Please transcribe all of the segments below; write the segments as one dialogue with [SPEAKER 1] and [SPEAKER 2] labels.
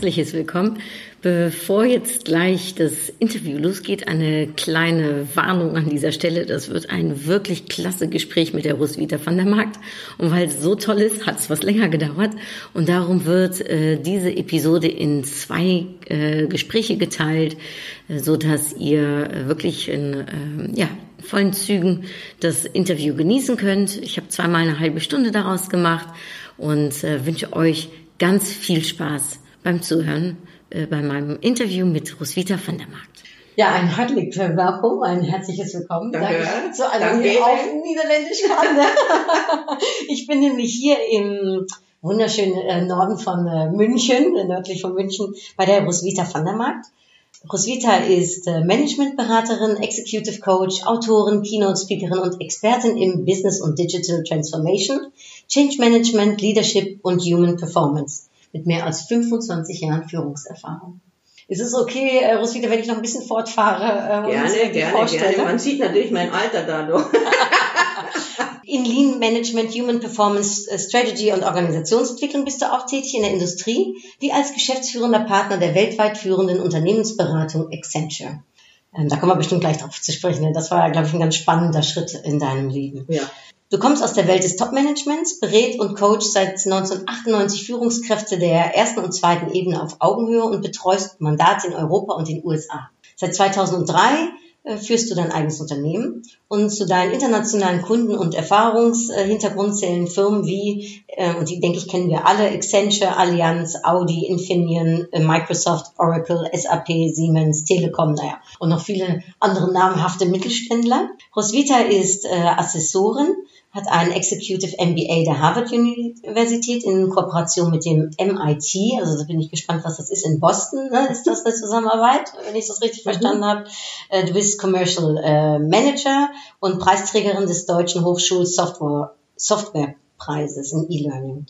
[SPEAKER 1] Herzliches Willkommen. Bevor jetzt gleich das Interview losgeht, eine kleine Warnung an dieser Stelle. Das wird ein wirklich klasse Gespräch mit der Roswitha van der Markt. Und weil es so toll ist, hat es was länger gedauert. Und darum wird äh, diese Episode in zwei äh, Gespräche geteilt, äh, so dass ihr äh, wirklich in äh, ja, vollen Zügen das Interview genießen könnt. Ich habe zweimal eine halbe Stunde daraus gemacht und äh, wünsche euch ganz viel Spaß beim Zuhören äh, bei meinem Interview mit Roswitha van der Markt.
[SPEAKER 2] Ja, ein hartelijk welkom, ein herzliches Willkommen.
[SPEAKER 3] Danke.
[SPEAKER 2] Danke zu einem
[SPEAKER 3] Danke.
[SPEAKER 2] die auf Niederländisch kann. ne? Ich bin nämlich hier im wunderschönen äh, Norden von äh, München, äh, nördlich von München, bei der Roswitha van der Markt. Roswitha ist Managementberaterin, Executive Coach, Autorin, Keynote-Speakerin und Expertin im Business und Digital Transformation, Change Management, Leadership und Human Performance mit mehr als 25 Jahren Führungserfahrung. Ist es okay, äh, Roswitha, wenn ich noch ein bisschen fortfahre? Äh,
[SPEAKER 3] Gerne, gerne,
[SPEAKER 2] vorstelle?
[SPEAKER 3] gerne. Man sieht natürlich mein Alter dadurch.
[SPEAKER 2] In Lean Management, Human Performance äh, Strategy und Organisationsentwicklung bist du auch tätig in der Industrie, wie als geschäftsführender Partner der weltweit führenden Unternehmensberatung Accenture. Ähm, da kommen wir bestimmt gleich drauf zu sprechen, denn das war, glaube ich, ein ganz spannender Schritt in deinem Leben.
[SPEAKER 3] Ja.
[SPEAKER 2] Du kommst aus der Welt des Top-Managements, berät und coach seit 1998 Führungskräfte der ersten und zweiten Ebene auf Augenhöhe und betreust Mandate in Europa und den USA. Seit 2003 äh, führst du dein eigenes Unternehmen und zu deinen internationalen Kunden und Erfahrungshintergrund zählen Firmen wie, äh, und die denke ich kennen wir alle, Accenture, Allianz, Audi, Infineon, äh, Microsoft, Oracle, SAP, Siemens, Telekom, naja, und noch viele andere namhafte Mittelständler. Roswitha ist Assessorin, hat einen Executive MBA der Harvard Universität in Kooperation mit dem MIT. Also da bin ich gespannt, was das ist in Boston. Ne? Ist das eine Zusammenarbeit, wenn ich das richtig verstanden habe? Äh, Du bist Commercial äh, Manager und Preisträgerin des Deutschen Hochschul Software Softwarepreises in E-Learning.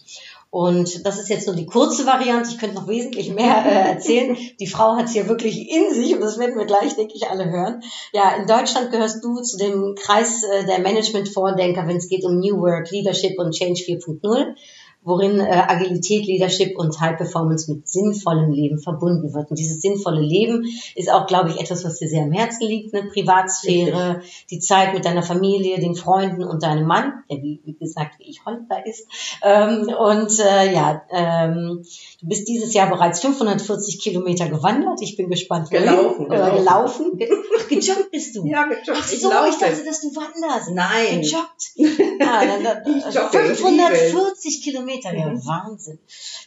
[SPEAKER 2] Und das ist jetzt nur die kurze Variante. Ich könnte noch wesentlich mehr äh, erzählen. Die Frau hat es hier wirklich in sich und das werden wir gleich, denke ich, alle hören. Ja, in Deutschland gehörst du zu dem Kreis äh, der Management-Vordenker, wenn es geht um New Work, Leadership und Change 4.0 worin äh, Agilität, Leadership und High Performance mit sinnvollem Leben verbunden wird. Und dieses sinnvolle Leben ist auch, glaube ich, etwas, was dir sehr am Herzen liegt, eine Privatsphäre, die Zeit mit deiner Familie, den Freunden und deinem Mann, der wie, wie gesagt wie ich Holländer ist. Ähm, und äh, ja, ähm, du bist dieses Jahr bereits 540 Kilometer gewandert. Ich bin gespannt. wohin.
[SPEAKER 3] Gelaufen,
[SPEAKER 2] Oder
[SPEAKER 3] gelaufen.
[SPEAKER 2] gelaufen. Ge- Ach, gejoggt bist du.
[SPEAKER 3] Ja, gejoggt.
[SPEAKER 2] Ach
[SPEAKER 3] Ich
[SPEAKER 2] so, ich,
[SPEAKER 3] laufe.
[SPEAKER 2] dachte, dass du wanderst.
[SPEAKER 3] Nein.
[SPEAKER 2] Gejoggt. Ah, dann, dann,
[SPEAKER 3] Ich jogge, ich
[SPEAKER 2] 540 Kilometer, ja,
[SPEAKER 3] Mhm.
[SPEAKER 2] Wahnsinn.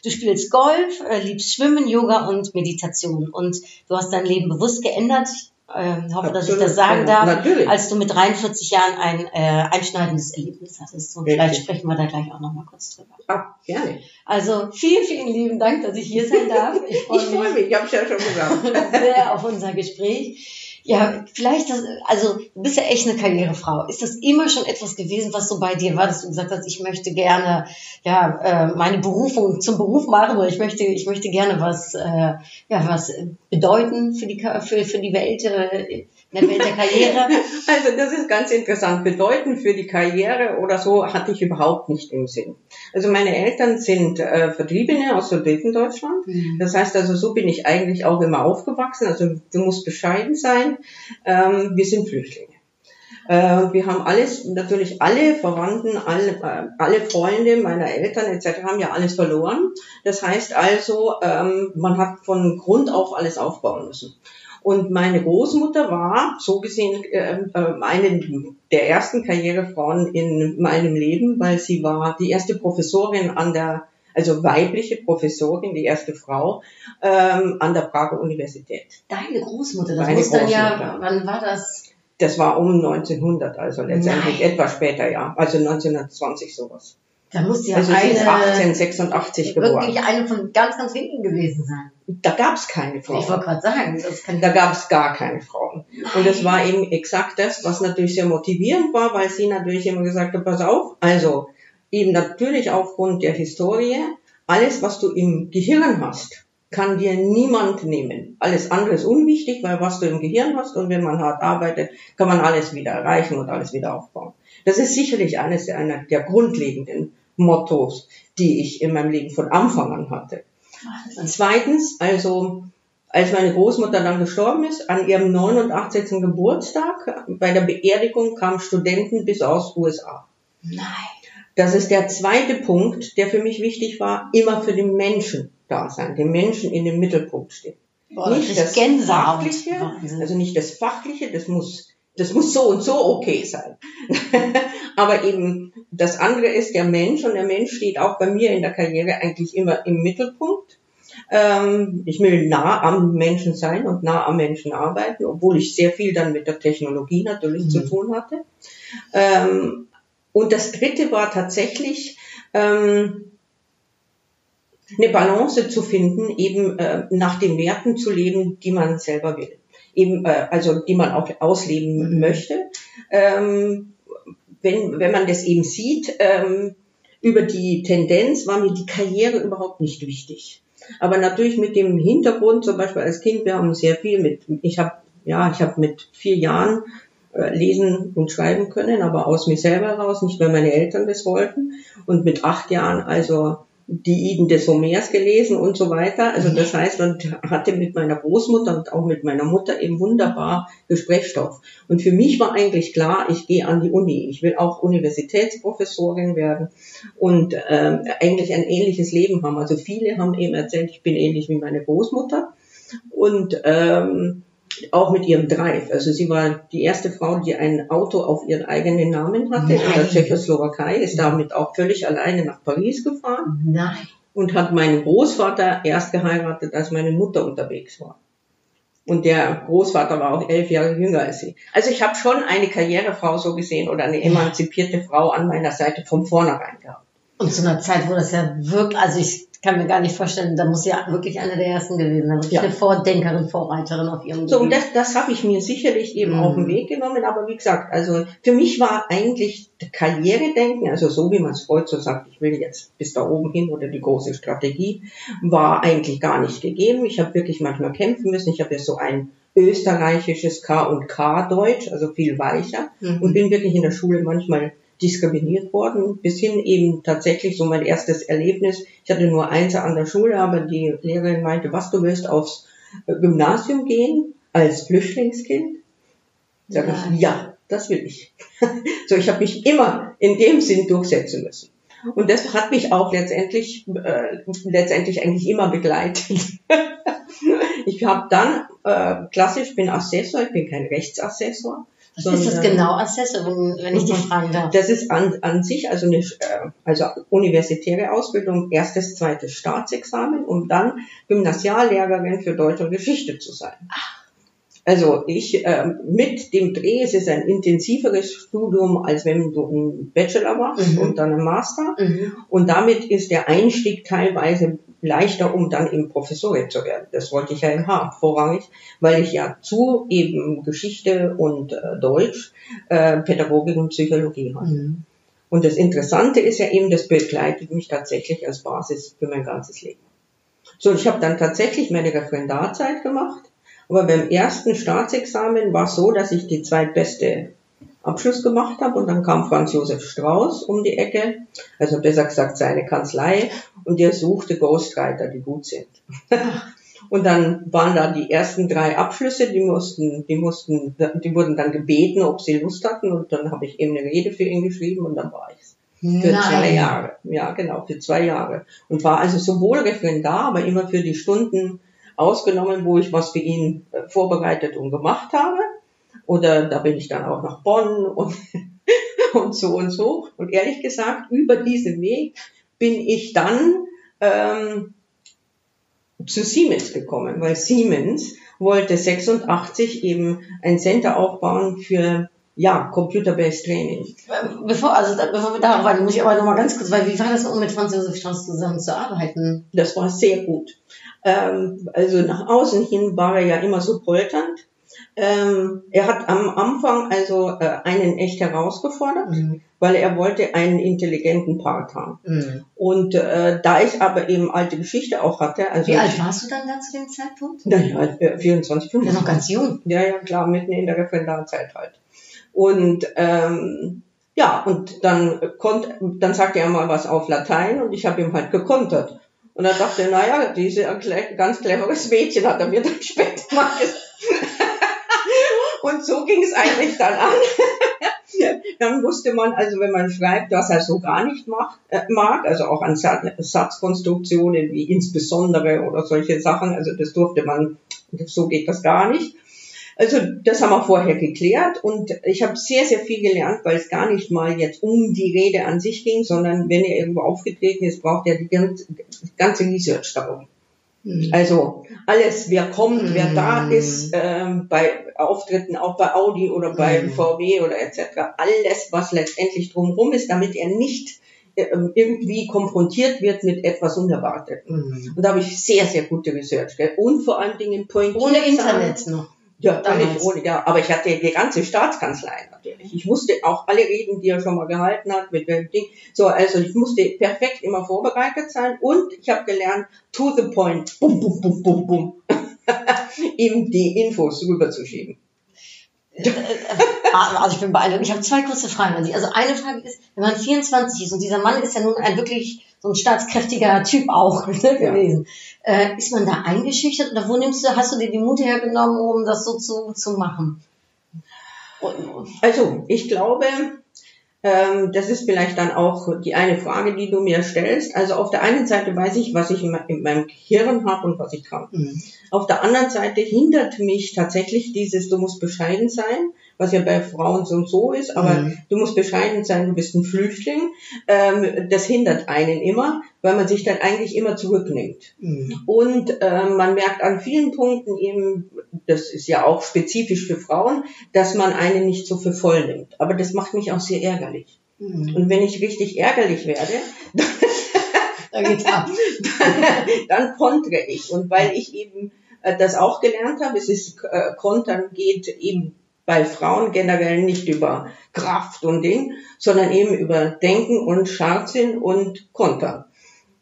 [SPEAKER 2] Du spielst Golf, äh, liebst Schwimmen, Yoga und Meditation. Und du hast dein Leben bewusst geändert. Ich ähm, hoffe, dass ich das sagen
[SPEAKER 3] ja.
[SPEAKER 2] darf,
[SPEAKER 3] Natürlich.
[SPEAKER 2] als du mit 43 Jahren ein äh, einschneidendes Erlebnis hattest. Und vielleicht sprechen wir da gleich auch nochmal kurz drüber.
[SPEAKER 3] Ah, gerne.
[SPEAKER 2] Also vielen, vielen lieben Dank, dass ich hier sein darf. Ich
[SPEAKER 3] Ich
[SPEAKER 2] freue
[SPEAKER 3] freue
[SPEAKER 2] mich
[SPEAKER 3] mich, ich habe es ja schon gesagt.
[SPEAKER 2] sehr auf unser Gespräch. Ja, vielleicht, das, also du bist ja echt eine Karrierefrau. Ist das immer schon etwas gewesen, was so bei dir war, dass du gesagt hast, ich möchte gerne ja äh, meine Berufung zum Beruf machen oder ich möchte, ich möchte gerne was, äh, ja, was bedeuten für die für, für die Welt, äh, in der Welt der Karriere.
[SPEAKER 3] Also das ist ganz interessant. Bedeuten für die Karriere oder so hatte ich überhaupt nicht im Sinn. Also meine Eltern sind äh, Vertriebene aus Sudetendeutschland. Das heißt also, so bin ich eigentlich auch immer aufgewachsen. Also du musst bescheiden sein. Ähm, wir sind Flüchtlinge. Äh, wir haben alles, natürlich alle Verwandten, alle, äh, alle Freunde meiner Eltern etc. haben ja alles verloren. Das heißt also, ähm, man hat von Grund auf alles aufbauen müssen. Und meine Großmutter war so gesehen äh, äh, eine der ersten Karrierefrauen in meinem Leben, weil sie war die erste Professorin an der, also weibliche Professorin, die erste Frau ähm, an der Prager Universität.
[SPEAKER 2] Deine Großmutter, das
[SPEAKER 3] Meine
[SPEAKER 2] muss dann ja, wann war das?
[SPEAKER 3] Das war um 1900, also letztendlich
[SPEAKER 2] Nein.
[SPEAKER 3] etwas später, ja, also 1920 sowas.
[SPEAKER 2] Da muss ja
[SPEAKER 3] Also sie ist
[SPEAKER 2] eine,
[SPEAKER 3] 1886 geboren.
[SPEAKER 2] wirklich eine von ganz, ganz wenigen gewesen sein.
[SPEAKER 3] Da gab es keine
[SPEAKER 2] Ich wollte
[SPEAKER 3] Frauen.
[SPEAKER 2] gerade sagen, das kann
[SPEAKER 3] Da gab es gar keine Frauen. Und es war eben exakt das, was natürlich sehr motivierend war, weil sie natürlich immer gesagt hat, pass auf, also eben natürlich aufgrund der Historie, alles, was du im Gehirn hast, kann dir niemand nehmen. Alles andere ist unwichtig, weil was du im Gehirn hast und wenn man hart arbeitet, kann man alles wieder erreichen und alles wieder aufbauen. Das ist sicherlich eines der, einer der grundlegenden Mottos, die ich in meinem Leben von Anfang an hatte. Zweitens, also als meine Großmutter dann gestorben ist, an ihrem 89. Geburtstag, bei der Beerdigung kamen Studenten bis aus USA.
[SPEAKER 2] Nein.
[SPEAKER 3] Das ist der zweite Punkt, der für mich wichtig war, immer für den Menschen da sein, den Menschen in den Mittelpunkt stehen.
[SPEAKER 2] Boah,
[SPEAKER 3] nicht das
[SPEAKER 2] Gänsehaut.
[SPEAKER 3] Fachliche, also nicht das Fachliche, das muss, das muss so und so okay sein. Aber eben das andere ist der Mensch und der Mensch steht auch bei mir in der Karriere eigentlich immer im Mittelpunkt. Ähm, ich will nah am Menschen sein und nah am Menschen arbeiten, obwohl ich sehr viel dann mit der Technologie natürlich zu tun hatte. Ähm, und das dritte war tatsächlich, ähm, eine Balance zu finden, eben äh, nach den Werten zu leben, die man selber will. Eben, äh, also die man auch ausleben möchte. Ähm, wenn, wenn man das eben sieht, ähm, über die Tendenz war mir die Karriere überhaupt nicht wichtig. Aber natürlich mit dem Hintergrund, zum Beispiel als Kind, wir haben sehr viel mit, ich habe ja, ich habe mit vier Jahren lesen und schreiben können, aber aus mir selber heraus, nicht weil meine Eltern das wollten. Und mit acht Jahren also die Iden des Homers gelesen und so weiter. Also das heißt, und hatte mit meiner Großmutter und auch mit meiner Mutter eben wunderbar Gesprächsstoff. Und für mich war eigentlich klar, ich gehe an die Uni. Ich will auch Universitätsprofessorin werden und ähm, eigentlich ein ähnliches Leben haben. Also viele haben eben erzählt, ich bin ähnlich wie meine Großmutter und ähm, auch mit ihrem Drive. Also sie war die erste Frau, die ein Auto auf ihren eigenen Namen hatte in der
[SPEAKER 2] Nein.
[SPEAKER 3] Tschechoslowakei, ist damit auch völlig alleine nach Paris gefahren
[SPEAKER 2] Nein.
[SPEAKER 3] und hat meinen Großvater erst geheiratet, als meine Mutter unterwegs war. Und der Großvater war auch elf Jahre jünger als sie. Also ich habe schon eine Karrierefrau so gesehen oder eine emanzipierte Frau an meiner Seite von vornherein gehabt.
[SPEAKER 2] Und zu einer Zeit, wo das ja wirklich, also ich kann mir gar nicht vorstellen, da muss ja wirklich eine der ersten gewesen sein. Wirklich
[SPEAKER 3] Ja.
[SPEAKER 2] eine Vordenkerin, Vorreiterin auf ihrem
[SPEAKER 3] So,
[SPEAKER 2] Gebiet.
[SPEAKER 3] das, das habe ich mir sicherlich eben
[SPEAKER 2] Mhm.
[SPEAKER 3] auf den Weg genommen. Aber wie gesagt, also für mich war eigentlich Karrieredenken, also so wie man es heute so sagt, ich will jetzt bis da oben hin oder die große Strategie, war eigentlich gar nicht gegeben. Ich habe wirklich manchmal kämpfen müssen. Ich habe ja so ein österreichisches K und K Deutsch, also viel weicher
[SPEAKER 2] Mhm.
[SPEAKER 3] und bin wirklich in der Schule manchmal diskriminiert worden, bis hin eben tatsächlich so mein erstes Erlebnis. Ich hatte nur eins an der Schule, aber die Lehrerin meinte, was du willst aufs äh, Gymnasium gehen als Flüchtlingskind? Sag
[SPEAKER 2] Nein.
[SPEAKER 3] ich, ja, das will ich. so, ich habe mich immer in dem Sinn durchsetzen müssen. Und das hat mich auch letztendlich, äh, letztendlich eigentlich immer begleitet. ich habe dann, äh, klassisch, bin Assessor, ich bin kein Rechtsassessor.
[SPEAKER 2] Was ist das genau, Assessor, wenn, wenn ich dich
[SPEAKER 3] Mhm.
[SPEAKER 2] fragen darf?
[SPEAKER 3] Das ist an, an sich also eine äh, also universitäre Ausbildung, erstes, zweites Staatsexamen, um dann Gymnasiallehrerin für Deutsch und Geschichte zu sein. Also ich äh, mit dem Dreh, es ist ein intensiveres Studium, als wenn du einen Bachelor machst
[SPEAKER 2] Mhm.
[SPEAKER 3] und dann einen Master.
[SPEAKER 2] Mhm.
[SPEAKER 3] Und damit ist der Einstieg teilweise leichter, um dann eben Professorin zu werden. Das wollte ich ja eben haben, vorrangig, weil ich ja zu eben Geschichte und äh, Deutsch, äh, Pädagogik und Psychologie habe.
[SPEAKER 2] Mhm.
[SPEAKER 3] Und das Interessante ist ja eben, das begleitet mich tatsächlich als Basis für mein ganzes Leben. So, ich habe dann tatsächlich meine Referendarzeit gemacht, aber beim ersten Staatsexamen war es so, dass ich die zweitbeste Abschluss gemacht habe und dann kam Franz Josef Strauß um die Ecke, also besser gesagt seine Kanzlei, und der suchte Ghostwriter, die gut sind. Und dann waren da die ersten drei Abschlüsse, die mussten, die mussten, die wurden dann gebeten, ob sie Lust hatten, und dann habe ich eben eine Rede für ihn geschrieben und dann war ich's. Für
[SPEAKER 2] Nein.
[SPEAKER 3] zwei Jahre. Ja, genau, für zwei Jahre. Und war also sowohl Referendar, aber immer für die Stunden ausgenommen, wo ich was für ihn äh, vorbereitet und gemacht habe. Oder da bin ich dann auch nach Bonn und, und so und so. Und ehrlich gesagt, über diesen Weg bin ich dann ähm, zu Siemens gekommen, weil Siemens wollte 86 eben ein Center aufbauen für ja, Computer-Based Training.
[SPEAKER 2] Bevor, also da, bevor wir darauf warten, muss ich aber noch mal ganz kurz, weil wie war das um mit Franz Josef Strauß zusammen zu arbeiten?
[SPEAKER 3] Das war sehr gut. Ähm, also nach außen hin war er ja immer so polternd. Ähm, er hat am Anfang also äh, einen echt herausgefordert,
[SPEAKER 2] Mhm.
[SPEAKER 3] weil er wollte einen intelligenten Part haben.
[SPEAKER 2] Mhm.
[SPEAKER 3] Und äh, da ich aber eben alte Geschichte auch hatte, also
[SPEAKER 2] Wie alt warst du dann da zu dem Zeitpunkt?
[SPEAKER 3] Naja, äh, 24,
[SPEAKER 2] Ja,
[SPEAKER 3] 25.
[SPEAKER 2] noch ganz jung.
[SPEAKER 3] Ja, ja, klar, mitten in der Referendarzeit halt. Und ähm, ja, und dann konnte, dann sagte er mal was auf Latein und ich habe ihm halt gekontert. Und er dachte, naja, diese ganz cleveres Mädchen hat er mir dann später mal gesagt. Und so ging es eigentlich dann an. dann wusste man, also wenn man schreibt, was er so gar nicht macht, äh, mag, also auch an Sa Satzkonstruktionen wie insbesondere oder solche Sachen, also das durfte man, so geht das gar nicht. Also das haben wir vorher geklärt und ich habe sehr, sehr viel gelernt, weil es gar nicht mal jetzt um die Rede an sich ging, sondern wenn er irgendwo aufgetreten ist, braucht er die ganze Research darum.
[SPEAKER 2] Mhm.
[SPEAKER 3] Also alles, wer kommt, wer da
[SPEAKER 2] Mm.
[SPEAKER 3] ist, ähm, bei Auftritten, auch bei Audi oder bei
[SPEAKER 2] Mm.
[SPEAKER 3] VW oder etc. Alles, was letztendlich drumherum ist, damit er nicht ähm, irgendwie konfrontiert wird mit etwas Unerwartetem.
[SPEAKER 2] Mhm.
[SPEAKER 3] Und da habe ich sehr, sehr gute Research. Gell? Und vor allen Dingen pointiert
[SPEAKER 2] Ohne. Internet noch.
[SPEAKER 3] Ja,
[SPEAKER 2] Damals.
[SPEAKER 3] völlig ohne, ja. Aber ich hatte die ganze Staatskanzlei natürlich. Ich wusste auch alle Reden, die er schon mal gehalten hat, mit dem Ding. So, also ich musste perfekt immer vorbereitet sein und ich habe gelernt, to the point, bum, bum, bum, bum, bum, ihm die Infos rüberzuschieben.
[SPEAKER 2] Also ich bin beeindruckt. Ich habe zwei kurze Fragen an Sie. Also eine Frage ist, wenn man 24 ist und dieser Mann ist ja nun ein wirklich so ein staatskräftiger Typ auch ne,
[SPEAKER 3] Ja.
[SPEAKER 2] gewesen, äh, ist man da eingeschüchtert oder wo nimmst du, hast du dir die Mut hergenommen, um das so zu, zu machen?
[SPEAKER 3] Also, ich glaube, ähm, das ist vielleicht dann auch die eine Frage, die du mir stellst. Also auf der einen Seite weiß ich, was ich in me- in meinem Gehirn habe und was ich kann.
[SPEAKER 2] Mhm.
[SPEAKER 3] Auf der anderen Seite hindert mich tatsächlich dieses, du musst bescheiden sein, was ja bei Frauen so und so ist, aber
[SPEAKER 2] Mhm.
[SPEAKER 3] du musst bescheiden sein, du bist ein Flüchtling. Ähm, das hindert einen immer, weil man sich dann eigentlich immer zurücknimmt.
[SPEAKER 2] Mhm.
[SPEAKER 3] Und ähm, man merkt an vielen Punkten eben, das ist ja auch spezifisch für Frauen, dass man einen nicht so für voll nimmt. Aber das macht mich auch sehr ärgerlich.
[SPEAKER 2] Mhm.
[SPEAKER 3] Und wenn ich richtig ärgerlich werde,
[SPEAKER 2] Da geht's ab.
[SPEAKER 3] dann kontre ich. Und weil ich eben äh, das auch gelernt habe, es ist äh, Kontern geht eben bei Frauen generell nicht über Kraft und Ding, sondern eben über Denken und Scharfsinn und Kontern.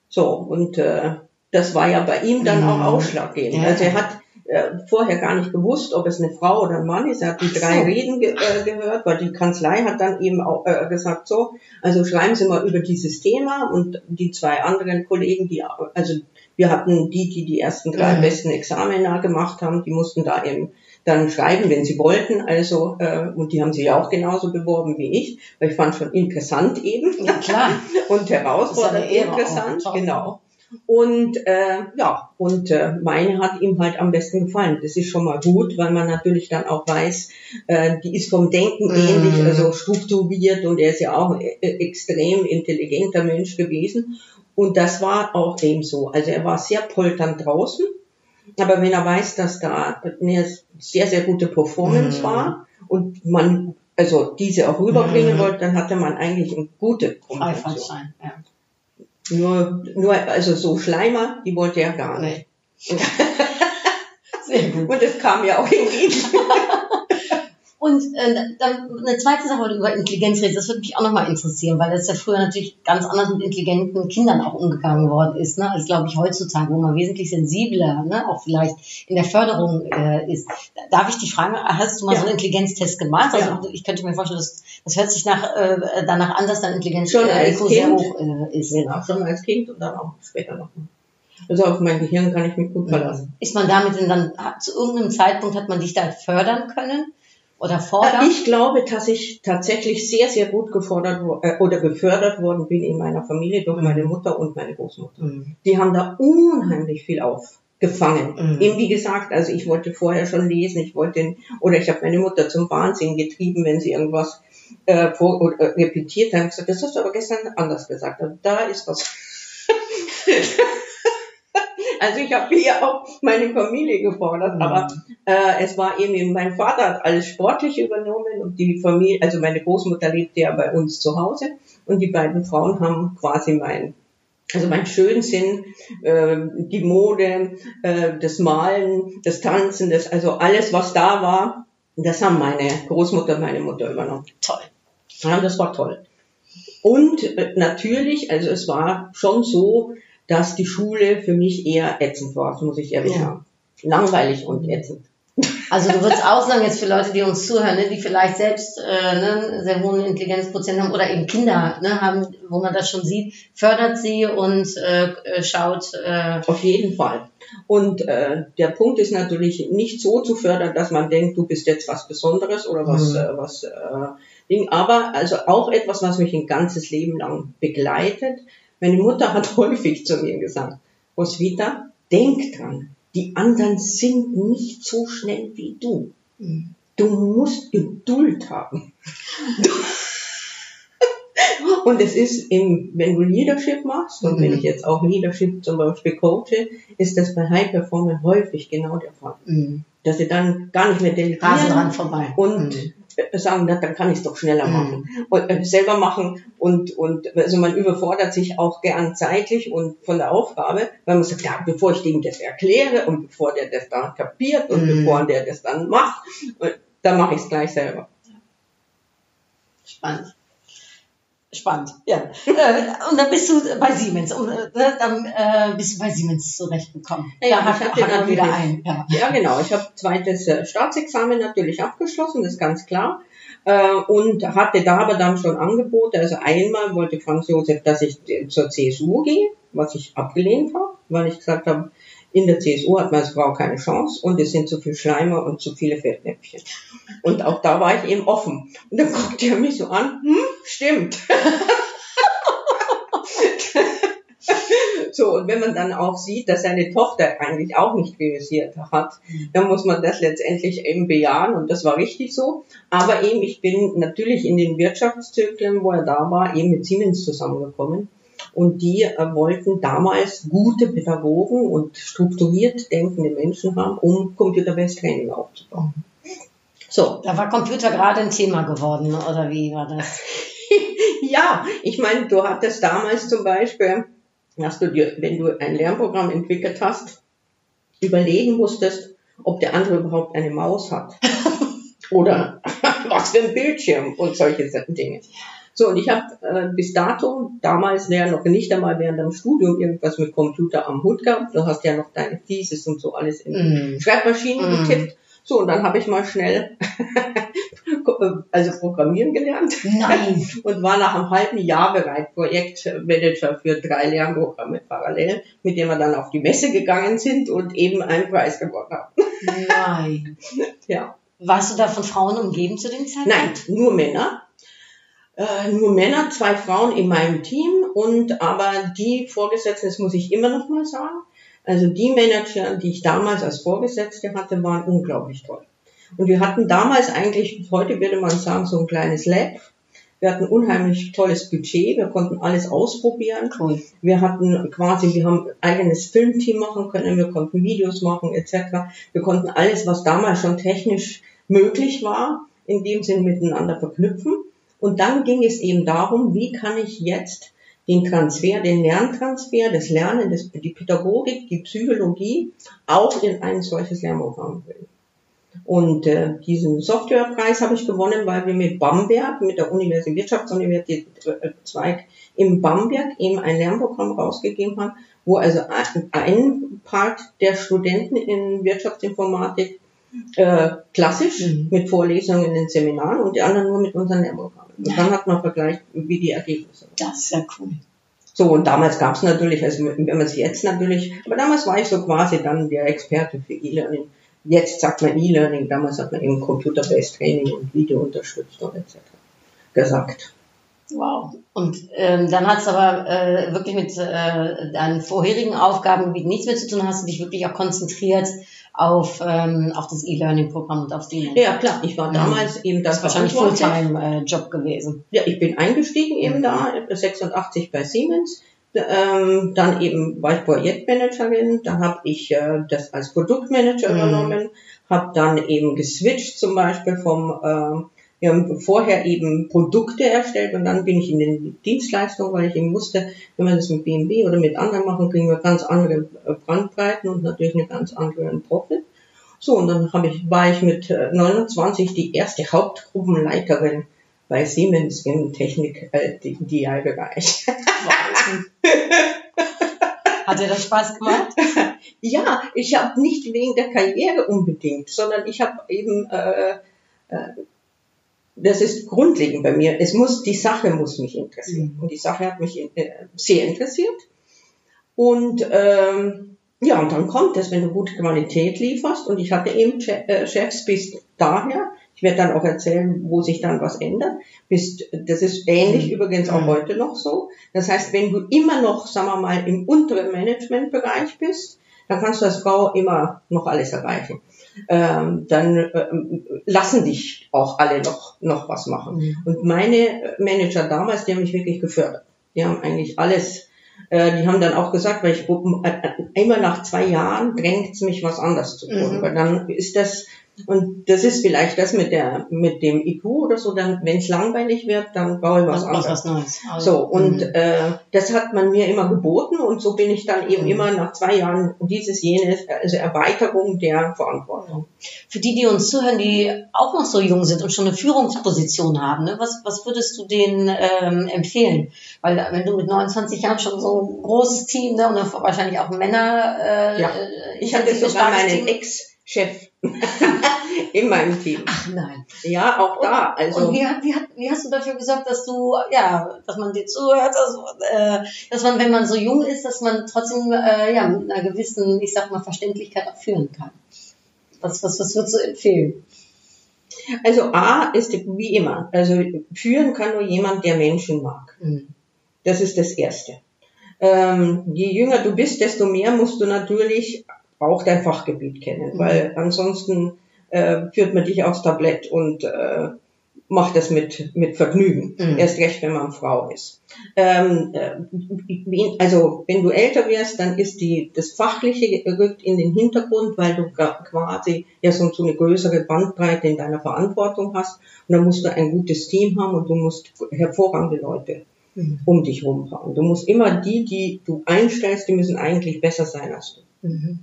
[SPEAKER 3] So, und äh, das war ja bei ihm dann
[SPEAKER 2] Mhm.
[SPEAKER 3] auch ausschlaggebend.
[SPEAKER 2] Ja.
[SPEAKER 3] Also er hat äh, vorher gar nicht gewusst, ob es eine Frau oder ein Mann ist. Er hat die
[SPEAKER 2] Ach
[SPEAKER 3] drei
[SPEAKER 2] so.
[SPEAKER 3] Reden ge äh, gehört, weil die Kanzlei hat dann eben auch äh, gesagt, so, also schreiben Sie mal über dieses Thema und die zwei anderen Kollegen, die, also wir hatten die, die die ersten drei
[SPEAKER 2] Mhm.
[SPEAKER 3] besten Examina gemacht haben, die mussten da eben dann schreiben, wenn sie wollten, also, äh, und die haben sich ja auch genauso beworben wie ich, weil ich fand schon interessant eben
[SPEAKER 2] Ja, klar.
[SPEAKER 3] und herausfordernd interessant,
[SPEAKER 2] auch.
[SPEAKER 3] genau. Und äh, ja, und äh, meine hat ihm halt am besten gefallen. Das ist schon mal gut, weil man natürlich dann auch weiß, äh, die ist vom Denken
[SPEAKER 2] Mhm.
[SPEAKER 3] ähnlich, also strukturiert und er ist ja auch ein äh, extrem intelligenter Mensch gewesen. Und das war auch eben so. Also er war sehr polternd draußen, aber wenn er weiß, dass da eine sehr, sehr gute Performance
[SPEAKER 2] Mhm.
[SPEAKER 3] war und man also diese auch rüberbringen
[SPEAKER 2] Mhm.
[SPEAKER 3] wollte, dann hatte man eigentlich eine gute Kommunikation.
[SPEAKER 2] Ja.
[SPEAKER 3] Nur, nur, also so Schleimer, die wollte er gar nicht.
[SPEAKER 2] Nee. Sehr gut.
[SPEAKER 3] Und es kam ja auch irgendwie.
[SPEAKER 2] Und äh, dann eine zweite Sache, weil du über Intelligenz redest, das würde mich auch nochmal interessieren, weil das ja früher natürlich ganz anders mit intelligenten Kindern auch umgegangen worden ist, ne, als glaube ich heutzutage, wo man wesentlich sensibler, ne, auch vielleicht in der Förderung äh, ist. Darf ich dich fragen, hast du mal
[SPEAKER 3] Ja.
[SPEAKER 2] so einen Intelligenztest gemacht? Also
[SPEAKER 3] Ja.
[SPEAKER 2] ich könnte mir vorstellen, das, das hört sich nach, äh, danach an, dass dein Intelligenz
[SPEAKER 3] Schon
[SPEAKER 2] äh,
[SPEAKER 3] als
[SPEAKER 2] IQ sehr
[SPEAKER 3] Kind.
[SPEAKER 2] hoch äh, ist.
[SPEAKER 3] Genau, schon als Kind und dann auch später noch. Also auf mein Gehirn kann ich mich gut verlassen.
[SPEAKER 2] Ist man damit denn dann, zu irgendeinem Zeitpunkt hat man dich da fördern können? Oder fordern?
[SPEAKER 3] Ich glaube, dass ich tatsächlich sehr, sehr gut gefordert äh, oder gefördert worden bin in meiner Familie durch meine Mutter und meine Großmutter.
[SPEAKER 2] Mhm.
[SPEAKER 3] Die haben da unheimlich viel aufgefangen.
[SPEAKER 2] Mhm.
[SPEAKER 3] Eben wie gesagt, also ich wollte vorher schon lesen, ich wollte oder ich habe meine Mutter zum Wahnsinn getrieben, wenn sie irgendwas äh, vor, äh, repetiert hat. Ich gesagt, das hast du aber gestern anders gesagt. Also da ist was. Also ich habe hier auch meine Familie gefordert, aber äh, es war eben, mein Vater hat alles sportlich übernommen und die Familie, also meine Großmutter lebte ja bei uns zu Hause und die beiden Frauen haben quasi mein also mein Schönsinn, äh, die Mode, äh, das Malen, das Tanzen, das, also alles, was da war, das haben meine Großmutter und meine Mutter übernommen.
[SPEAKER 2] Toll.
[SPEAKER 3] Ja, das war toll. Und äh, natürlich, also es war schon so, dass die Schule für mich eher ätzend war, das muss ich ehrlich
[SPEAKER 2] Ja.
[SPEAKER 3] sagen. Langweilig und ätzend.
[SPEAKER 2] Also du würdest auch sagen, jetzt für Leute, die uns zuhören, ne, die vielleicht selbst äh, ne, sehr hohen Intelligenzprozent haben oder eben Kinder ne, haben, wo man das schon sieht, fördert sie und äh, äh, schaut, äh,
[SPEAKER 3] Auf jeden Fall. Und äh, der Punkt ist natürlich nicht so zu fördern, dass man denkt, du bist jetzt was Besonderes oder was,
[SPEAKER 2] Mhm.
[SPEAKER 3] äh, was äh, Ding. Aber also auch etwas, was mich ein ganzes Leben lang begleitet. Meine Mutter hat häufig zu mir gesagt, Roswitha, denk dran, die anderen sind nicht so schnell wie du. Du musst Geduld haben. Und es ist im, wenn du Leadership machst, und wenn
[SPEAKER 2] Mhm.
[SPEAKER 3] ich jetzt auch Leadership zum Beispiel coache, ist das bei High Performern häufig genau der Fall.
[SPEAKER 2] mh,
[SPEAKER 3] Dass sie dann gar nicht mehr
[SPEAKER 2] Mhm. rasen dran
[SPEAKER 3] delegieren
[SPEAKER 2] vorbei.
[SPEAKER 3] und
[SPEAKER 2] Mhm.
[SPEAKER 3] Sagen, na, dann kann ich es doch schneller
[SPEAKER 2] Mhm.
[SPEAKER 3] machen. Und äh, selber machen und, und also man überfordert sich auch gern zeitlich und von der Aufgabe, weil man sagt, ja, bevor ich dem das erkläre und bevor der das dann kapiert und
[SPEAKER 2] Mhm.
[SPEAKER 3] bevor der das dann macht, äh, dann mache ich es gleich selber.
[SPEAKER 2] Spannend. Spannend, ja. äh, und dann bist du bei Siemens. Und, äh, dann äh, bist du bei Siemens zurechtgekommen.
[SPEAKER 3] Ja,
[SPEAKER 2] da hat, man wieder ein. Ja.
[SPEAKER 3] Ja, genau. Ich habe zweites Staatsexamen natürlich abgeschlossen, das ist ganz klar. Und hatte da aber dann schon Angebote. Also einmal wollte Franz Josef, dass ich zur CSU gehe, was ich abgelehnt habe, weil ich gesagt habe, in der CSU hat man als Frau keine Chance und es sind zu viel Schleimer und zu viele Fettnäpfchen. Und auch da war ich eben offen. Und dann guckte er mich so an, hm, stimmt. So, und wenn man dann auch sieht, dass seine Tochter eigentlich auch nicht realisiert hat, dann muss man das letztendlich eben bejahen und das war richtig so. Aber eben, ich bin natürlich in den Wirtschaftszyklen, wo er da war, eben mit Siemens zusammengekommen. Und die äh, wollten damals gute Pädagogen und strukturiert denkende Menschen haben, um Computer-Based Training aufzubauen. So,
[SPEAKER 2] Da war Computer gerade ein Thema geworden, oder wie war das?
[SPEAKER 3] ja, ich meine, du hattest damals zum Beispiel, dass du dir, wenn du ein Lernprogramm entwickelt hast, überlegen musstest, ob der andere überhaupt eine Maus hat. Oder was für ein Bildschirm und solche Dinge. So, und ich habe äh, bis dato damals ja noch nicht einmal während dem Studium irgendwas mit Computer am Hut gehabt. Du hast ja noch deine Thesis und so alles in
[SPEAKER 2] Mhm.
[SPEAKER 3] Schreibmaschinen
[SPEAKER 2] Mhm.
[SPEAKER 3] getippt. So, und dann habe ich mal schnell also Programmieren gelernt
[SPEAKER 2] Nein.
[SPEAKER 3] und war nach einem halben Jahr bereit, Projektmanager für drei Lernprogramme parallel, mit denen wir dann auf die Messe gegangen sind und eben einen Preis gewonnen haben.
[SPEAKER 2] Nein.
[SPEAKER 3] Ja.
[SPEAKER 2] Warst du da von Frauen umgeben zu den Zeiten?
[SPEAKER 3] Nein, nur Männer. Äh, nur Männer, zwei Frauen in meinem Team und aber die Vorgesetzten, das muss ich immer noch mal sagen, also die Manager, die ich damals als Vorgesetzte hatte, waren unglaublich toll. Und wir hatten damals eigentlich, heute würde man sagen, so ein kleines Lab. Wir hatten unheimlich tolles Budget, wir konnten alles ausprobieren.
[SPEAKER 2] Cool.
[SPEAKER 3] Wir hatten quasi, wir haben ein eigenes Filmteam machen können, wir konnten Videos machen etc. Wir konnten alles, was damals schon technisch möglich war, in dem Sinn miteinander verknüpfen. Und dann ging es eben darum, wie kann ich jetzt den Transfer, den Lerntransfer, das Lernen, das, die Pädagogik, die Psychologie auch in ein solches Lernprogramm bringen. Und äh, diesen Softwarepreis habe ich gewonnen, weil wir mit Bamberg, mit der Universität Wirtschaftsuniversität äh, Zweig in Bamberg eben ein Lernprogramm rausgegeben haben, wo also ein- ein Part der Studenten in Wirtschaftsinformatik äh, klassisch
[SPEAKER 2] Mhm.
[SPEAKER 3] mit Vorlesungen in den Seminaren und die anderen nur mit unseren Lernprogrammen. Und dann hat man vergleicht, wie die Ergebnisse waren.
[SPEAKER 2] Das ist ja cool.
[SPEAKER 3] So, und damals gab es natürlich, also wenn man es jetzt natürlich, aber damals war ich so quasi dann der Experte für E-Learning. Jetzt sagt man E-Learning, damals hat man eben Computer-Based Training und Video unterstützt und etc. gesagt.
[SPEAKER 2] Wow. Und ähm, dann hat es aber äh, wirklich mit äh, deinen vorherigen Aufgabengebieten nichts mehr zu tun. Hast du dich wirklich auch konzentriert auf, ähm, auf das E-Learning-Programm und auf die
[SPEAKER 3] Ja, klar, ich war
[SPEAKER 2] Mhm.
[SPEAKER 3] damals eben
[SPEAKER 2] Das
[SPEAKER 3] das
[SPEAKER 2] wahrscheinlich. Fulltime-Job gewesen.
[SPEAKER 3] Ja, ich bin eingestiegen eben
[SPEAKER 2] Mhm.
[SPEAKER 3] da, 86 bei Siemens, Ähm, dann eben war ich Projektmanagerin, dann habe ich äh, das als Produktmanager
[SPEAKER 2] Mhm.
[SPEAKER 3] übernommen, habe dann eben geswitcht zum Beispiel vom, äh, wir haben vorher eben Produkte erstellt und dann bin ich in den Dienstleistungen, weil ich eben wusste, wenn wir das mit BMW oder mit anderen machen, kriegen wir ganz andere äh, Brandbreiten und natürlich eine ganz andere Profit. So, und dann habe ich, war ich mit äh, 29 die erste Hauptgruppenleiterin bei Siemens im Technik, äh, DI-Bereich.
[SPEAKER 2] Hat dir das Spaß gemacht?
[SPEAKER 3] Ja, ich habe nicht wegen der Karriere unbedingt, sondern ich habe eben, äh, äh, das ist grundlegend bei mir, es muss, die Sache muss mich interessieren. Und die Sache hat mich äh, sehr interessiert. Und ähm, ja, und dann kommt es, wenn du gute Qualität lieferst. Und ich hatte eben äh, Chefs bis daher. Ich werde dann auch erzählen, wo sich dann was ändert. Bis, das ist ähnlich übrigens auch heute noch so. Das heißt, wenn du immer noch, sagen wir mal, im unteren Managementbereich bist, dann kannst du als Frau immer noch alles erreichen. Ähm, dann ähm, lassen dich auch alle noch, noch was machen. Und meine Manager damals, die haben mich wirklich gefördert. Die haben eigentlich alles, äh, die haben dann auch gesagt, weil ich äh, immer nach zwei Jahren drängt es mich was anders zu tun.
[SPEAKER 2] Mhm.
[SPEAKER 3] Weil dann ist das, und das ist vielleicht das mit der, mit dem IQ oder so, dann, wenn es langweilig wird, dann brauche ich was
[SPEAKER 2] Was,
[SPEAKER 3] anderes.
[SPEAKER 2] was, Neues. Also,
[SPEAKER 3] So, und
[SPEAKER 2] mhm.
[SPEAKER 3] äh, das hat man mir immer geboten und so bin ich dann eben
[SPEAKER 2] Mhm.
[SPEAKER 3] immer nach zwei Jahren dieses, jenes, also Erweiterung der Verantwortung.
[SPEAKER 2] Für die, die uns zuhören, die auch noch so jung sind und schon eine Führungsposition haben, ne, was, was würdest du denen ähm, empfehlen? Weil äh, wenn du mit 29 Jahren schon so ein großes Team ne, und wahrscheinlich auch Männer. Äh,
[SPEAKER 3] Ja.
[SPEAKER 2] äh,
[SPEAKER 3] Ich hatte sogar meinen. Ex-Chef in meinem Team.
[SPEAKER 2] Ach nein.
[SPEAKER 3] Ja, auch da. Also
[SPEAKER 2] und wie, wie, wie hast du dafür gesorgt, dass du, ja, dass man dir zuhört, dass, äh, dass man, wenn man so jung ist, dass man trotzdem äh, ja, mit einer gewissen, ich sag mal, Verständlichkeit auch führen kann? Was, was, was würdest du empfehlen?
[SPEAKER 3] Also A ist wie immer. Also führen kann nur jemand, der Menschen mag.
[SPEAKER 2] Mhm.
[SPEAKER 3] Das ist das Erste. Ähm, je jünger du bist, desto mehr musst du natürlich auch dein Fachgebiet kennen,
[SPEAKER 2] Mhm.
[SPEAKER 3] weil ansonsten äh, führt man dich aufs Tablett und äh, macht das mit, mit Vergnügen.
[SPEAKER 2] Mhm.
[SPEAKER 3] Erst recht, wenn man Frau ist. Ähm, äh, also wenn du älter wirst, dann ist die, das Fachliche rückt in den Hintergrund, weil du quasi ja so, so eine größere Bandbreite in deiner Verantwortung hast. Und dann musst du ein gutes Team haben und du musst hervorragende Leute
[SPEAKER 2] Mhm.
[SPEAKER 3] um dich rumfahren. Du musst immer die, die du einstellst, die müssen eigentlich besser sein als du.
[SPEAKER 2] Mhm.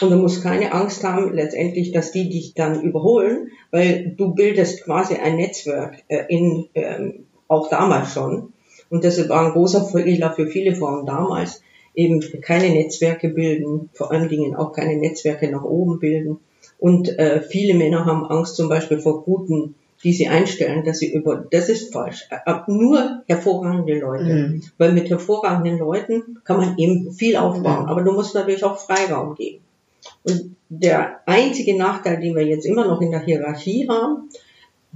[SPEAKER 3] Und du musst keine Angst haben, letztendlich, dass die dich dann überholen, weil du bildest quasi ein Netzwerk äh, in, ähm, auch damals schon. Und das war ein großer Fehler für viele Frauen damals, eben keine Netzwerke bilden, vor allen Dingen auch keine Netzwerke nach oben bilden. Und äh, viele Männer haben Angst zum Beispiel vor guten, die sie einstellen, dass sie über, das ist falsch. Äh, Nur hervorragende Leute.
[SPEAKER 2] Mhm.
[SPEAKER 3] Weil mit hervorragenden Leuten kann man eben viel aufbauen.
[SPEAKER 2] Mhm.
[SPEAKER 3] Aber du musst natürlich auch Freiraum geben. Und der einzige Nachteil, den wir jetzt immer noch in der Hierarchie haben,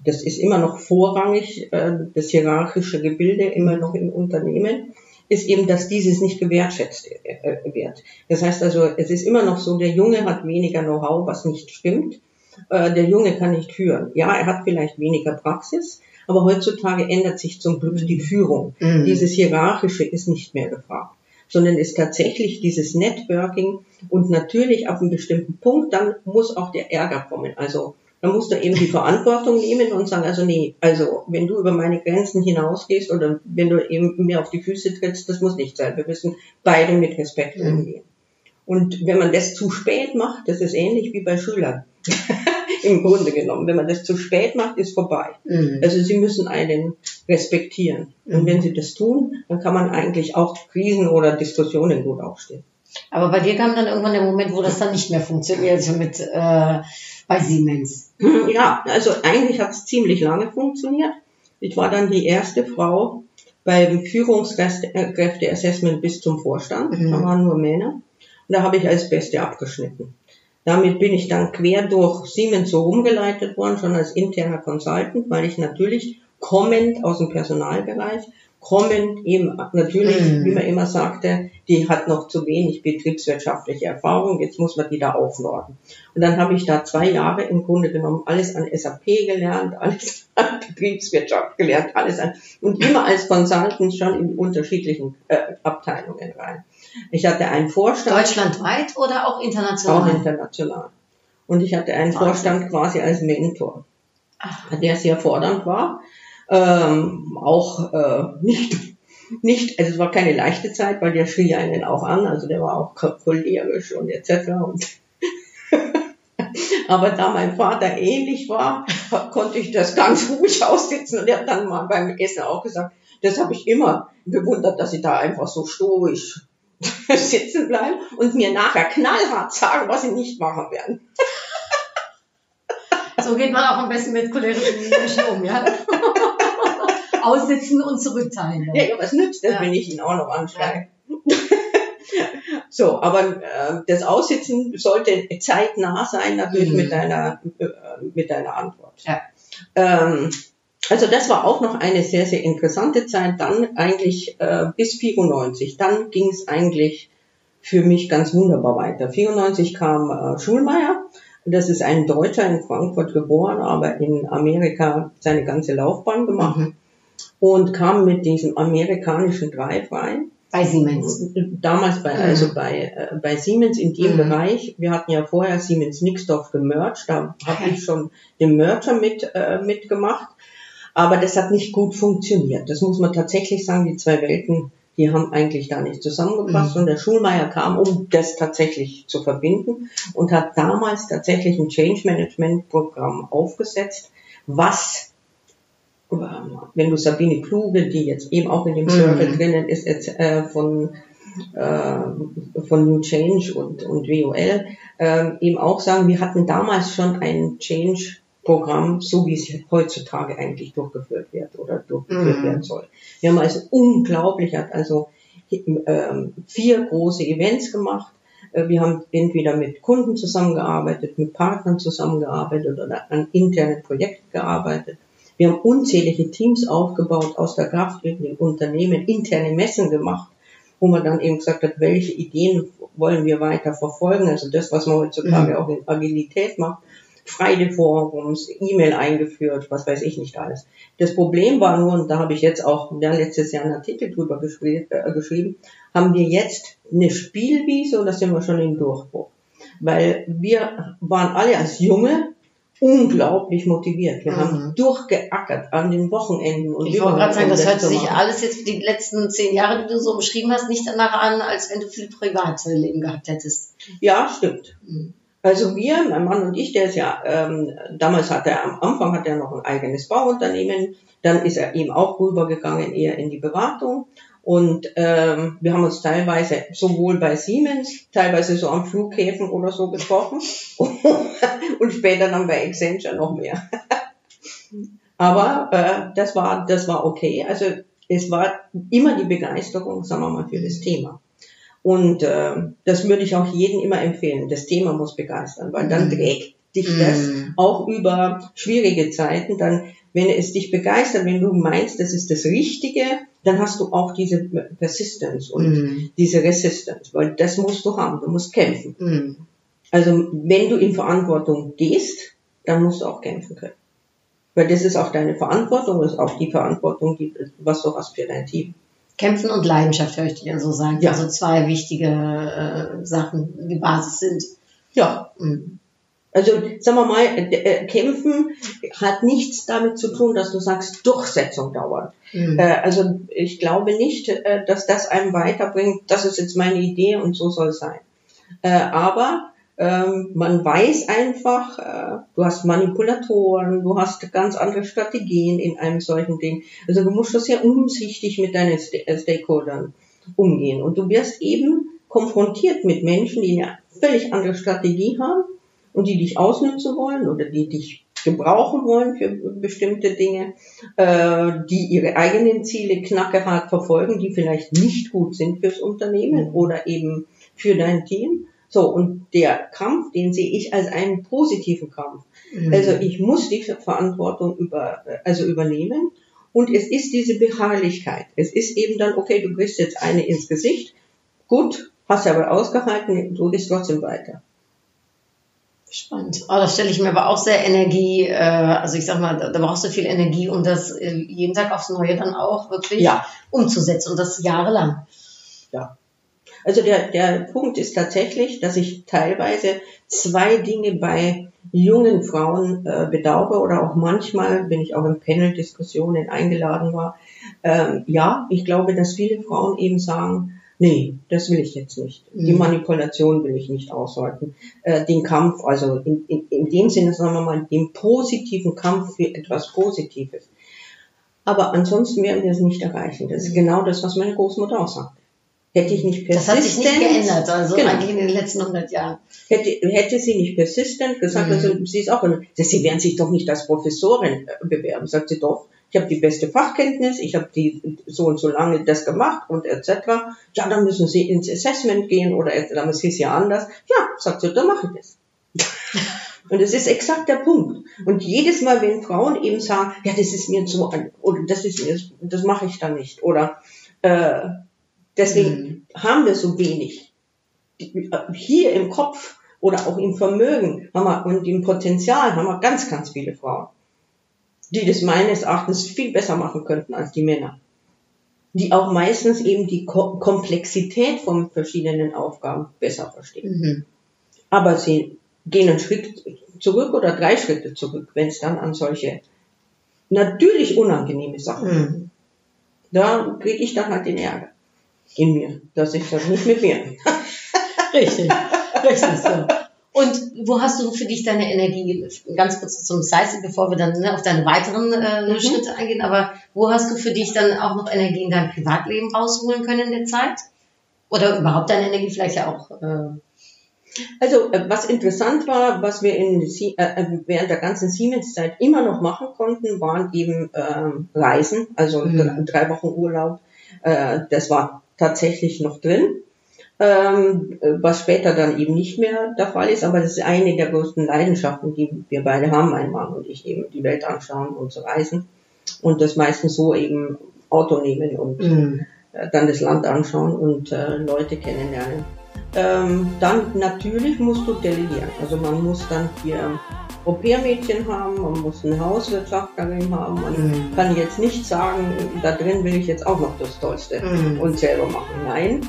[SPEAKER 3] das ist immer noch vorrangig, äh, das hierarchische Gebilde immer noch im Unternehmen, ist eben, dass dieses nicht gewertschätzt äh, wird. Das heißt also, es ist immer noch so, der Junge hat weniger Know-how, was nicht stimmt. Äh, der Junge kann nicht führen. Ja, er hat vielleicht weniger Praxis, aber heutzutage ändert sich zum Glück die Führung.
[SPEAKER 2] Mhm.
[SPEAKER 3] Dieses Hierarchische ist nicht mehr gefragt, sondern ist tatsächlich dieses Networking und natürlich ab einem bestimmten Punkt, dann muss auch der Ärger kommen. Also dann musst du eben die Verantwortung nehmen und sagen, also nee, also wenn du über meine Grenzen hinausgehst oder wenn du eben mir auf die Füße trittst, das muss nicht sein. Wir müssen beide mit Respekt
[SPEAKER 2] Mhm.
[SPEAKER 3] umgehen. Und wenn man das zu spät macht, das ist ähnlich wie bei Schülern. Im Grunde genommen. Wenn man das zu spät macht, ist vorbei.
[SPEAKER 2] Mhm.
[SPEAKER 3] Also sie müssen einen respektieren. Und wenn sie das tun, dann kann man eigentlich auch Krisen oder Diskussionen gut aufstehen.
[SPEAKER 2] Aber bei dir kam dann irgendwann der Moment, wo das dann nicht mehr funktionierte mit äh, bei Siemens.
[SPEAKER 3] Ja, also eigentlich hat es ziemlich lange funktioniert. Ich war dann die erste Frau beim Führungskräfteassessment bis zum Vorstand.
[SPEAKER 2] Mhm.
[SPEAKER 3] Da waren nur Männer. Und da habe ich als Beste abgeschnitten. Damit bin ich dann quer durch Siemens so rumgeleitet worden, schon als interner Consultant, weil ich natürlich kommend aus dem Personalbereich kommen eben natürlich,
[SPEAKER 2] Mhm.
[SPEAKER 3] wie man immer sagte, die hat noch zu wenig betriebswirtschaftliche Erfahrung, jetzt muss man die da aufnorden. Und dann habe ich da zwei Jahre im Grunde genommen alles an SAP gelernt, alles an Betriebswirtschaft gelernt, alles an und immer als Consultant schon in unterschiedlichen äh, Abteilungen rein. Ich hatte einen Vorstand,
[SPEAKER 2] Deutschlandweit oder auch international?
[SPEAKER 3] auch international. Und ich hatte einen
[SPEAKER 2] Wahnsinn.
[SPEAKER 3] Vorstand quasi als Mentor
[SPEAKER 2] Ach,
[SPEAKER 3] der sehr fordernd war. Ähm, auch äh, nicht, nicht, also es war keine leichte Zeit, weil der schrie einen auch an, also der war auch cho- cholerisch und etc. Und Aber da mein Vater ähnlich war, konnte ich das ganz ruhig aussitzen und er hat dann mal beim Essen auch gesagt, das habe ich immer bewundert, dass sie da einfach so stoisch sitzen bleiben und mir nachher knallhart sagen, was sie nicht machen werden.
[SPEAKER 2] so geht man auch am besten mit cholerischen Menschen um, ja? Aussitzen und zurückteilen.
[SPEAKER 3] Ja, ja, was nützt das,
[SPEAKER 2] Ja.
[SPEAKER 3] wenn ich ihn auch noch anschreie? so, aber äh, das Aussitzen sollte zeitnah sein, natürlich
[SPEAKER 2] Mhm.
[SPEAKER 3] mit deiner äh, mit deiner Antwort.
[SPEAKER 2] Ja.
[SPEAKER 3] Ähm, also das war auch noch eine sehr, sehr interessante Zeit. Dann eigentlich äh, bis 94. Dann ging es eigentlich für mich ganz wunderbar weiter. 94 kam äh, Schulmeier. Das ist ein Deutscher in Frankfurt geboren, aber in Amerika seine ganze Laufbahn gemacht
[SPEAKER 2] Mhm.
[SPEAKER 3] und kam mit diesem amerikanischen Drive rein.
[SPEAKER 2] Bei Siemens.
[SPEAKER 3] Damals bei,
[SPEAKER 2] Mhm.
[SPEAKER 3] also bei, äh, bei Siemens in dem
[SPEAKER 2] Mhm.
[SPEAKER 3] Bereich. Wir hatten ja vorher Siemens Nixdorf gemerged. Da habe ich schon den Merger mit, äh, mitgemacht. Aber das hat nicht gut funktioniert. Das muss man tatsächlich sagen. Die zwei Welten, die haben eigentlich da nicht zusammengepasst.
[SPEAKER 2] Mhm.
[SPEAKER 3] Und der Schulmeier kam, um das tatsächlich zu verbinden und hat damals tatsächlich ein Change Management Programm aufgesetzt, was wenn du Sabine Kluge, die jetzt eben auch in dem
[SPEAKER 2] Mhm.
[SPEAKER 3] Circle drinnen ist, jetzt, äh, von, äh, von New Change und, und WOL, ähm, eben auch sagen, wir hatten damals schon ein Change-Programm, so wie es heutzutage eigentlich durchgeführt wird oder durchgeführt
[SPEAKER 2] Mhm.
[SPEAKER 3] werden soll. Wir haben also unglaublich, hat also ähm, vier große Events gemacht. Äh, Wir haben entweder mit Kunden zusammengearbeitet, mit Partnern zusammengearbeitet oder an internen Projekten gearbeitet. Wir haben unzählige Teams aufgebaut aus der Kraft in den Unternehmen, interne Messen gemacht, wo man dann eben gesagt hat, welche Ideen wollen wir weiter verfolgen. Also das, was man heutzutage
[SPEAKER 2] Mhm.
[SPEAKER 3] auch in Agilität macht. Friday-Forums, E-Mail eingeführt, was weiß ich nicht alles. Das Problem war nur, und da habe ich jetzt auch ja, letztes Jahr einen Artikel drüber geschrieben, äh, geschrieben, haben wir jetzt eine Spielwiese oder sind wir schon im Durchbruch? Weil wir waren alle als Junge unglaublich motiviert. Wir
[SPEAKER 2] Mhm.
[SPEAKER 3] haben durchgeackert an den Wochenenden. Und
[SPEAKER 2] Ich wollte gerade sagen, das hört sich alles jetzt die letzten zehn Jahre, die du so beschrieben hast, nicht danach an, als wenn du viel Privatleben gehabt hättest.
[SPEAKER 3] Ja, stimmt.
[SPEAKER 2] Mhm.
[SPEAKER 3] Also wir, mein Mann und ich, der ist ja, ähm, damals hat er, am Anfang hat er noch ein eigenes Bauunternehmen, dann ist er eben auch rübergegangen eher in die Beratung und ähm, wir haben uns teilweise sowohl bei Siemens, teilweise so am Flughäfen oder so getroffen und später dann bei Accenture noch mehr. Aber äh, das war das war okay. Also es war immer die Begeisterung, sagen wir mal, für das Thema. Und äh, das würde ich auch jedem immer empfehlen. Das Thema muss begeistern, weil dann
[SPEAKER 2] Mhm.
[SPEAKER 3] trägt dich
[SPEAKER 2] Mhm.
[SPEAKER 3] das auch über schwierige Zeiten. Dann, wenn es dich begeistert, wenn du meinst, das ist das Richtige, dann hast du auch diese Persistence und
[SPEAKER 2] Mhm.
[SPEAKER 3] diese Resistance, weil das musst du haben. Du musst kämpfen.
[SPEAKER 2] Mhm.
[SPEAKER 3] Also wenn du in Verantwortung gehst, dann musst du auch kämpfen können. Weil das ist auch deine Verantwortung, das ist auch die Verantwortung, die, was du hast für dein Team.
[SPEAKER 2] Kämpfen und Leidenschaft höre ich dir so sagen.
[SPEAKER 3] Ja.
[SPEAKER 2] Also zwei wichtige äh, Sachen, die Basis sind.
[SPEAKER 3] Ja,
[SPEAKER 2] Mhm.
[SPEAKER 3] Also sagen wir mal, äh, kämpfen hat nichts damit zu tun, dass du sagst, Durchsetzung dauert.
[SPEAKER 2] Mhm.
[SPEAKER 3] Äh, also ich glaube nicht, äh, dass das einem weiterbringt, das ist jetzt meine Idee und so soll es sein. Äh, aber ähm, man weiß einfach, äh, du hast Manipulatoren, du hast ganz andere Strategien in einem solchen Ding. Also du musst das sehr umsichtig mit deinen St äh, Stakeholdern umgehen. Und du wirst eben konfrontiert mit Menschen, die eine völlig andere Strategie haben und die dich ausnutzen wollen oder die dich gebrauchen wollen für bestimmte Dinge, äh, die ihre eigenen Ziele knackerhart verfolgen, die vielleicht nicht gut sind fürs Unternehmen
[SPEAKER 2] Mhm.
[SPEAKER 3] oder eben für dein Team. So, und der Kampf, den sehe ich als einen positiven Kampf.
[SPEAKER 2] Mhm.
[SPEAKER 3] Also ich muss die Verantwortung über, also übernehmen Und es ist diese Beharrlichkeit. Es ist eben dann, okay, du kriegst jetzt eine ins Gesicht. Gut, hast aber ausgehalten, du gehst trotzdem weiter.
[SPEAKER 2] Spannend. Oh, das stelle ich mir aber auch sehr Energie, äh, also ich sag mal, da, da brauchst du viel Energie, um das äh, jeden Tag aufs Neue dann auch wirklich
[SPEAKER 3] Ja.
[SPEAKER 2] umzusetzen und das jahrelang.
[SPEAKER 3] Ja. Also der, der Punkt ist tatsächlich, dass ich teilweise zwei Dinge bei jungen Frauen äh, bedauere oder auch manchmal, wenn ich auch in Panel-Diskussionen eingeladen war, ähm, ja, ich glaube, dass viele Frauen eben sagen, nee, das will ich jetzt nicht. Die
[SPEAKER 2] Mhm.
[SPEAKER 3] Manipulation will ich nicht aushalten. Äh, den Kampf, also in, in, in dem Sinne, sagen wir mal, den positiven Kampf für etwas Positives. Aber ansonsten werden wir es nicht erreichen. Das ist genau das, was meine Großmutter auch sagt. Hätte ich nicht
[SPEAKER 2] Mhm. Das
[SPEAKER 3] persistent,
[SPEAKER 2] hat sich nicht geändert, also
[SPEAKER 3] Genau.
[SPEAKER 2] eigentlich in den letzten 100 Jahren.
[SPEAKER 3] hätte, hätte sie nicht persistent gesagt,
[SPEAKER 2] Mhm.
[SPEAKER 3] also sie ist auch, sie werden sich doch nicht als Professorin äh, bewerben, sagt sie doch. Ich habe die beste Fachkenntnis, ich habe die so und so lange das gemacht und etc. Ja, dann müssen Sie ins Assessment gehen oder damals hieß ja anders. Ja, sagt sie, dann mache ich das. Und es ist exakt der Punkt. Und jedes Mal, wenn Frauen eben sagen, ja, das ist mir zu, oder das ist mir, das mache ich dann nicht, oder äh, deswegen haben wir so wenig. Hier im Kopf oder auch im Vermögen haben wir, und im Potenzial haben wir ganz, ganz viele Frauen, die das meines Erachtens viel besser machen könnten als die Männer. Die auch meistens eben die Ko Komplexität von verschiedenen Aufgaben besser verstehen.
[SPEAKER 2] Mhm.
[SPEAKER 3] Aber sie gehen einen Schritt zurück oder drei Schritte zurück, wenn es dann an solche natürlich unangenehme Sachen geht.
[SPEAKER 2] Mhm.
[SPEAKER 3] Da kriege ich dann halt den Ärger in mir, dass ich das nicht mit mir.
[SPEAKER 2] Richtig, richtig so. Und wo hast du für dich deine Energie, ganz kurz zum Size, bevor wir dann ne, auf deine weiteren äh,
[SPEAKER 3] Mhm.
[SPEAKER 2] Schritte eingehen, aber wo hast du für dich dann auch noch Energie in dein Privatleben rausholen können in der Zeit? Oder überhaupt deine Energie vielleicht ja auch, äh,
[SPEAKER 3] Also äh, was interessant war, was wir in, äh, äh, während der ganzen Siemens-Zeit immer noch machen konnten, waren eben ähm, Reisen, also
[SPEAKER 2] Mhm.
[SPEAKER 3] drei, drei Wochen Urlaub. Äh, das war tatsächlich noch drin. Ähm, äh, was später dann eben nicht mehr der Fall ist, aber das ist eine der größten Leidenschaften, die wir beide haben, mein Mann und ich eben, die Welt anschauen und zu reisen. Und das meistens so eben Auto nehmen und
[SPEAKER 2] Mhm.
[SPEAKER 3] äh, dann das Land anschauen und äh, Leute kennenlernen. Ähm, dann natürlich musst du delegieren. Also man muss dann hier Au-pair-Mädchen haben, man muss eine Hauswirtschafterin haben. Man
[SPEAKER 2] Mhm.
[SPEAKER 3] kann jetzt nicht sagen, da drin will ich jetzt auch noch das Tollste
[SPEAKER 2] Mhm.
[SPEAKER 3] und selber machen. Nein.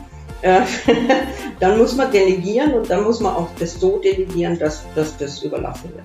[SPEAKER 3] Äh, dann muss man delegieren und dann muss man auch das so delegieren, dass, dass das überlassen wird.